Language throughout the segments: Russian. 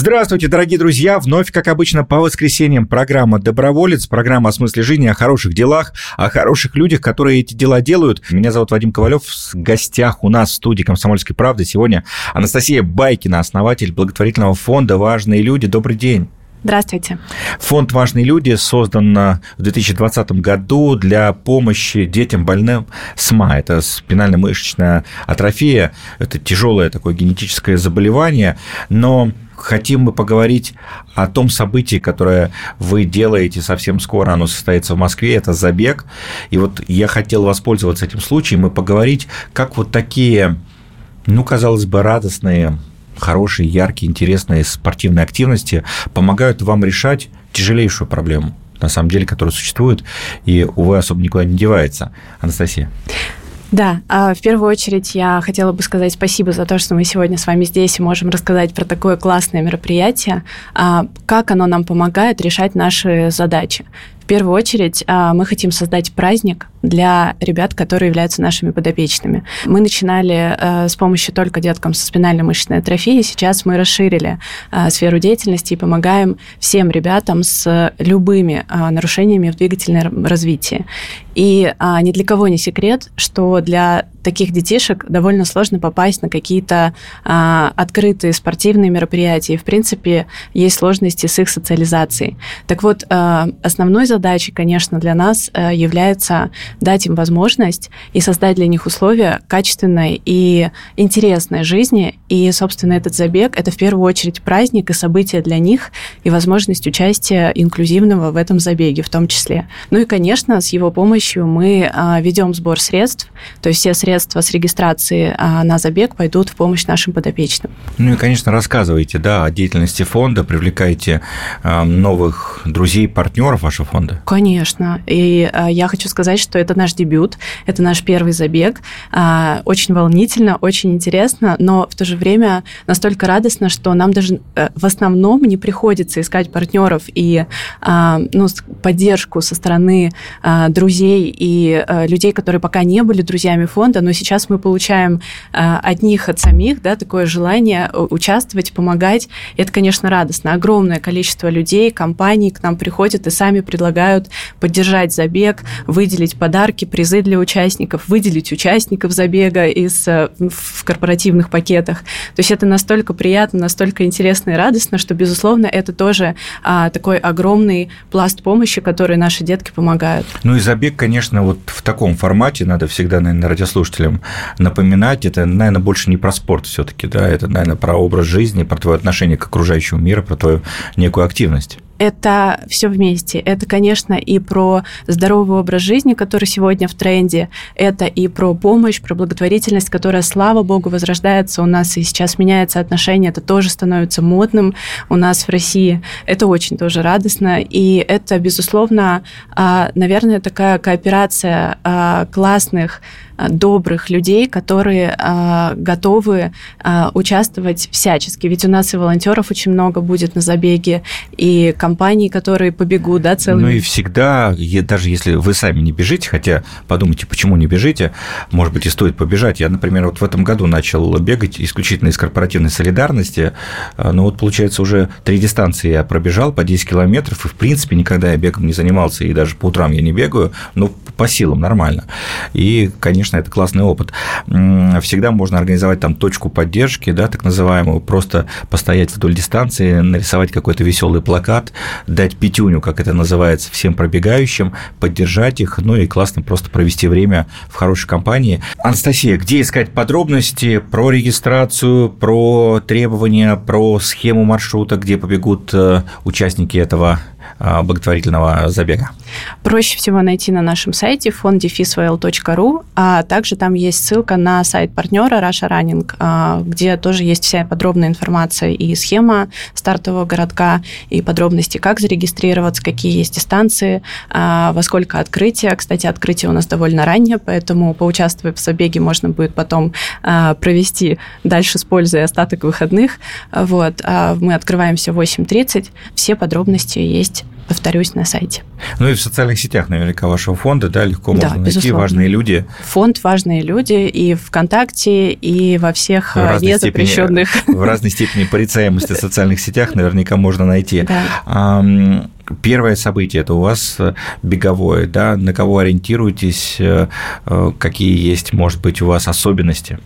Здравствуйте, дорогие друзья! Вновь, как обычно, по воскресеньям программа «Доброволец», программа о смысле жизни, о хороших делах, о хороших людях, которые эти дела делают. Меня зовут Вадим Ковалев. В гостях у нас в студии «Комсомольской правды» сегодня Анастасия Байкина, основатель благотворительного фонда «Важные люди». Добрый день! Здравствуйте. Фонд «Важные люди» создан в 2020 году для помощи детям больным СМА. Это спинально-мышечная атрофия. Это тяжелое такое генетическое заболевание. Но хотим мы поговорить о том событии, которое вы делаете совсем скоро. Оно состоится в Москве. Это забег. И вот я хотел воспользоваться этим случаем и поговорить, как вот такие, ну, казалось бы, радостные хорошие, яркие, интересные спортивные активности помогают вам решать тяжелейшую проблему, на самом деле, которая существует и, увы, особо никуда не девается. Анастасия. Да, а в первую очередь я хотела бы сказать спасибо за то, что мы сегодня с вами здесь и можем рассказать про такое классное мероприятие, а, как оно нам помогает решать наши задачи первую очередь а, мы хотим создать праздник для ребят, которые являются нашими подопечными. Мы начинали э, с помощью только деткам со спинальной мышечной атрофией. Сейчас мы расширили э, сферу деятельности и помогаем всем ребятам с любыми нарушениями в двигательном развитии. И ни для кого не секрет, что для таких детишек довольно сложно попасть на какие-то а, открытые спортивные мероприятия. И, в принципе, есть сложности с их социализацией. Так вот, а, основной задачей, конечно, для нас а, является дать им возможность и создать для них условия качественной и интересной жизни. И, собственно, этот забег – это в первую очередь праздник и событие для них, и возможность участия инклюзивного в этом забеге в том числе. Ну и, конечно, с его помощью мы а, ведем сбор средств, то есть все средства средства с регистрации а, на забег пойдут в помощь нашим подопечным. Ну и, конечно, рассказывайте да, о деятельности фонда, привлекайте а, новых друзей, партнеров вашего фонда. Конечно. И а, я хочу сказать, что это наш дебют, это наш первый забег. Очень волнительно, очень интересно, но в то же время настолько радостно, что нам даже э, в основном не приходится искать партнеров и ну, поддержку со стороны друзей и э, людей, которые пока не были друзьями фонда, но сейчас мы получаем а, от них, от самих, да, такое желание э, участвовать, помогать. И это, конечно, радостно. Огромное количество людей, компаний к нам приходят и сами предлагают поддержать забег, выделить подарки, призы для участников, выделить участников забега из, э, в корпоративных пакетах. То есть это настолько приятно, настолько интересно и радостно, что, безусловно, это тоже а, такой огромный пласт помощи, который наши детки помогают. Ну и забег, конечно, вот в таком формате надо всегда, наверное, радиослушателям слушателям напоминать, это, наверное, больше не про спорт все таки да, это, наверное, про образ жизни, про твое отношение к окружающему миру, про твою некую активность это все вместе. Это, конечно, и про здоровый образ жизни, который сегодня в тренде. Это и про помощь, про благотворительность, которая, слава богу, возрождается у нас и сейчас меняется отношение. Это тоже становится модным у нас в России. Это очень тоже радостно. И это, безусловно, а, наверное, такая кооперация а, классных а, добрых людей, которые готовы участвовать всячески. Ведь у нас и волонтеров очень много будет на забеге, и компаний, которые побегут, да, целыми. Ну и всегда, даже если вы сами не бежите, хотя подумайте, почему не бежите, может быть, и стоит побежать. Я, например, вот в этом году начал бегать исключительно из корпоративной солидарности, но вот, получается, уже три дистанции я пробежал по 10 километров, и, в принципе, никогда я бегом не занимался, и даже по утрам я не бегаю, но по силам нормально. И, конечно, это классный опыт. Всегда можно организовать там точку поддержки, да, так называемую, просто постоять вдоль дистанции, нарисовать какой-то веселый плакат, дать пятюню, как это называется, всем пробегающим, поддержать их, ну и классно просто провести время в хорошей компании. Анастасия, где искать подробности про регистрацию, про требования, про схему маршрута, где побегут э, участники этого благотворительного забега? Проще всего найти на нашем сайте fonddefisvl.ru, а также там есть ссылка на сайт партнера Russia Running, где тоже есть вся подробная информация и схема стартового городка, и подробности, как зарегистрироваться, какие есть дистанции, во сколько открытия. Кстати, открытие у нас довольно раннее, поэтому поучаствуя в забеге можно будет потом провести дальше с пользой остаток выходных. Вот. Мы открываемся в 8.30. Все подробности есть повторюсь, на сайте. Ну и в социальных сетях наверняка вашего фонда, да, легко можно да, найти безусловно. важные люди. Фонд «Важные люди» и ВКонтакте, и во всех в э, незапрещенных... Степени, в разной степени порицаемости в социальных сетях наверняка можно найти. Да. Первое событие – это у вас э, беговое, да, на кого ориентируетесь, э, какие есть, может быть, у вас особенности?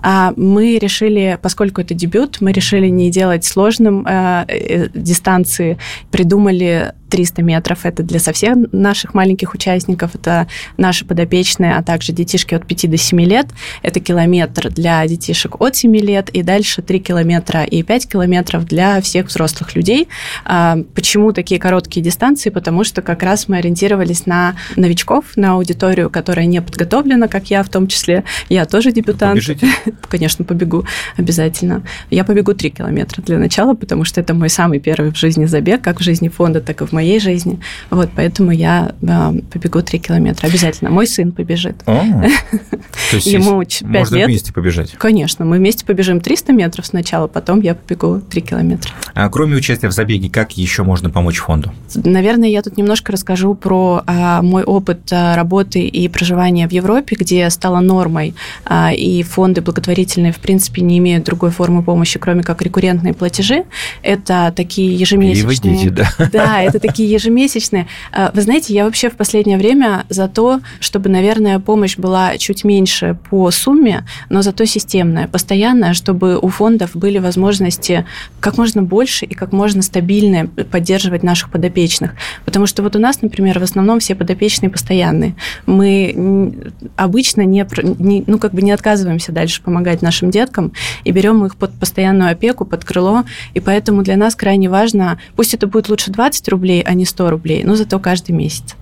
А мы решили, поскольку это дебют, мы решили не делать сложным э, э, дистанции, придумали 300 метров. Это для совсем наших маленьких участников, это наши подопечные, а также детишки от 5 до 7 лет. Это километр для детишек от 7 лет, и дальше 3 километра и 5 километров для всех взрослых людей. А, почему такие короткие дистанции? Потому что как раз мы ориентировались на новичков, на аудиторию, которая не подготовлена, как я в том числе. Я тоже дебютант. Побежите? Конечно, побегу обязательно. Я побегу 3 километра для начала, потому что это мой самый первый в жизни забег, как в жизни фонда, так и в моей жизни. Вот, поэтому я э, побегу 3 километра. Обязательно. Мой сын побежит. Ему 5 можно лет. вместе побежать? Конечно. Мы вместе побежим 300 метров сначала, потом я побегу 3 километра. А кроме участия в забеге, как еще можно помочь фонду? Наверное, я тут немножко расскажу про а, мой опыт а, работы и проживания в Европе, где стало нормой, а, и фонды благотворительные, в принципе, не имеют другой формы помощи, кроме как рекуррентные платежи. Это такие ежемесячные... Переводите, да. Да, это такие ежемесячные. А, вы знаете, я вообще в последнее время за то, чтобы, наверное, помощь была чуть меньше по сумме, но зато системная, постоянная, чтобы у фондов были возможности как можно больше и как можно стабильнее поддерживать наших подопечных. Потому что вот у нас, например, в основном все подопечные постоянные. Мы обычно не, не, ну, как бы не отказываемся дальше помогать нашим деткам и берем их под постоянную опеку, под крыло. И поэтому для нас крайне важно, пусть это будет лучше 20 рублей, а не 100 рублей, но зато каждый месяц.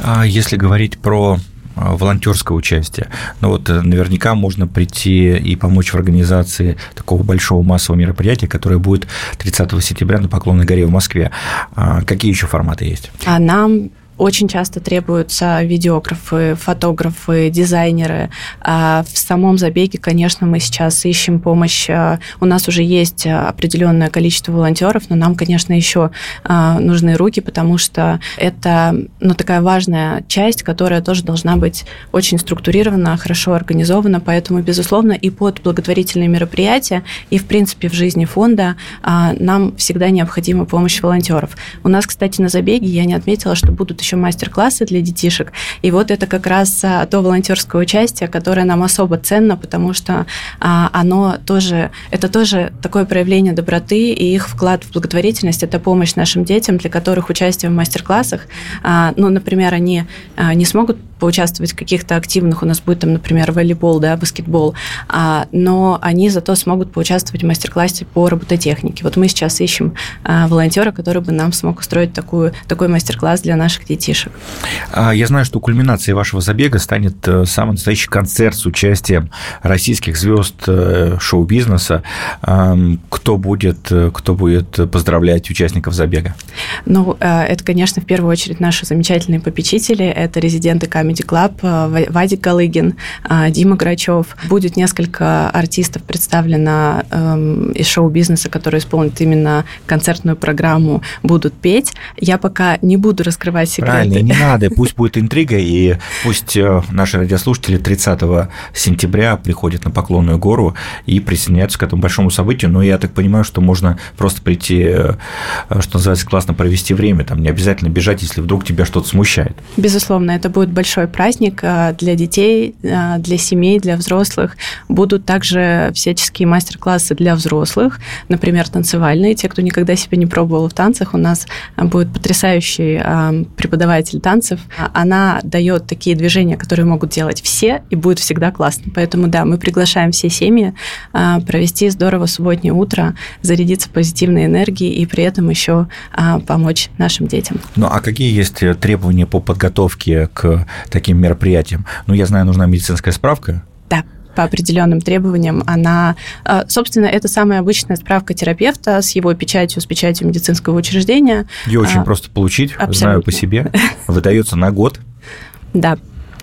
А если говорить про а, волонтерское участие. Но вот э, наверняка можно прийти и помочь в организации такого большого массового мероприятия, которое будет 30 сентября на Поклонной горе в Москве. А какие еще форматы есть? А нам очень часто требуются видеографы, фотографы, дизайнеры. А в самом забеге, конечно, мы сейчас ищем помощь. А, у нас уже есть определенное количество волонтеров, но нам, конечно, еще а, нужны руки, потому что это ну, такая важная часть, которая тоже должна быть очень структурирована, хорошо организована. Поэтому, безусловно, и под благотворительные мероприятия, и, в принципе, в жизни фонда нам всегда необходима помощь волонтеров. У нас, кстати, на забеге я не отметила, что будут еще мастер-классы для детишек. И вот это как раз а, то волонтерское участие, которое нам особо ценно, потому что а, оно тоже, это тоже такое проявление доброты, и их вклад в благотворительность – это помощь нашим детям, для которых участие в мастер-классах, а, ну, например, они не смогут поучаствовать в каких-то активных, у нас будет там, например, волейбол, да, баскетбол, но они зато смогут поучаствовать в мастер-классе по робототехнике. Вот мы сейчас ищем волонтера, который бы нам смог устроить такую, такой мастер-класс для наших детишек. А, я знаю, что кульминацией вашего забега станет э, самый настоящий концерт с участием российских звезд э, шоу-бизнеса. Кто будет, э, кто будет поздравлять участников забега? Ну, это, конечно, в первую очередь наши замечательные попечители. Это резиденты Comedy Club, Вадик Галыгин, Дима Грачев. Будет несколько артистов представлено эм, из шоу-бизнеса, которые исполнят именно концертную программу, будут петь. Я пока не буду раскрывать секреты Правильно, не надо, пусть будет интрига, и пусть э, наши радиослушатели 30 сентября приходят на Поклонную гору и присоединяются к этому большому событию, но я так понимаю, что можно просто прийти, э, что называется, классно провести время, там не обязательно бежать, если вдруг тебя что-то смущает. Безусловно, это будет большое большой праздник для детей, для семей, для взрослых. Будут также всяческие мастер-классы для взрослых, например, танцевальные. Те, кто никогда себя не пробовал в танцах, у нас будет потрясающий преподаватель танцев. Она дает такие движения, которые могут делать все, и будет всегда классно. Поэтому, да, мы приглашаем все семьи провести здорово субботнее утро, зарядиться позитивной энергией и при этом еще помочь нашим детям. Ну, а какие есть требования по подготовке к таким мероприятиям? Ну, я знаю, нужна медицинская справка. Да по определенным требованиям, она, а, собственно, это самая обычная справка терапевта с его печатью, с печатью медицинского учреждения. Ее очень а, просто получить, абсолютно. знаю по себе. Выдается на год. Да,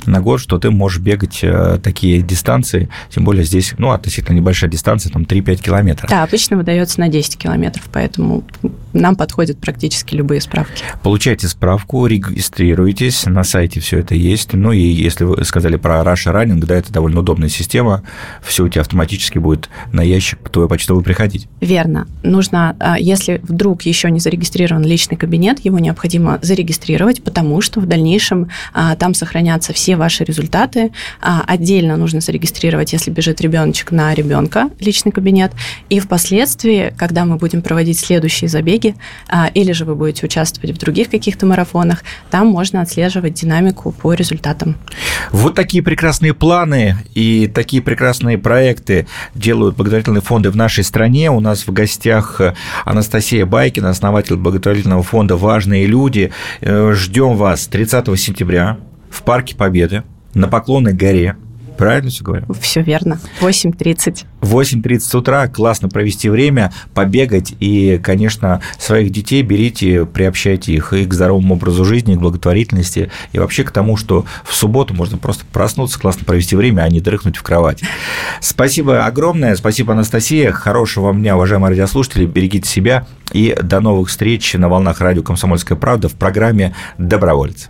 на год, что ты можешь бегать э, такие дистанции, тем более здесь, ну, относительно небольшая дистанция, там 3-5 километров. Да, обычно выдается на 10 километров, поэтому нам подходят практически любые справки. Получайте справку, регистрируйтесь, на сайте все это есть. Ну и если вы сказали про Russia Running, да, это довольно удобная система, все у тебя автоматически будет на ящик твой почтовый приходить. Верно. Нужно, а, если вдруг еще не зарегистрирован личный кабинет, его необходимо зарегистрировать, потому что в дальнейшем а, там сохранятся все ваши результаты. А, отдельно нужно зарегистрировать, если бежит ребеночек на ребенка, личный кабинет. И впоследствии, когда мы будем проводить следующие забеги, забеги, а, или же вы будете участвовать в других каких-то марафонах, там можно отслеживать динамику по результатам. Вот такие прекрасные планы и такие прекрасные проекты делают благотворительные фонды в нашей стране. У нас в гостях Анастасия Байкина, основатель благотворительного фонда «Важные люди». Э, ждем вас 30 сентября в Парке Победы на Поклонной горе Правильно все говорю? Все верно. 8.30. 8.30 утра. Классно провести время, побегать. И, конечно, своих детей берите, приобщайте их и к здоровому образу жизни, и к благотворительности, и вообще к тому, что в субботу можно просто проснуться, классно провести время, а не дрыхнуть в кровать. Спасибо огромное. Спасибо, Анастасия. Хорошего вам дня, уважаемые радиослушатели. Берегите себя. И до новых встреч на волнах радио «Комсомольская правда» в программе «Доброволец».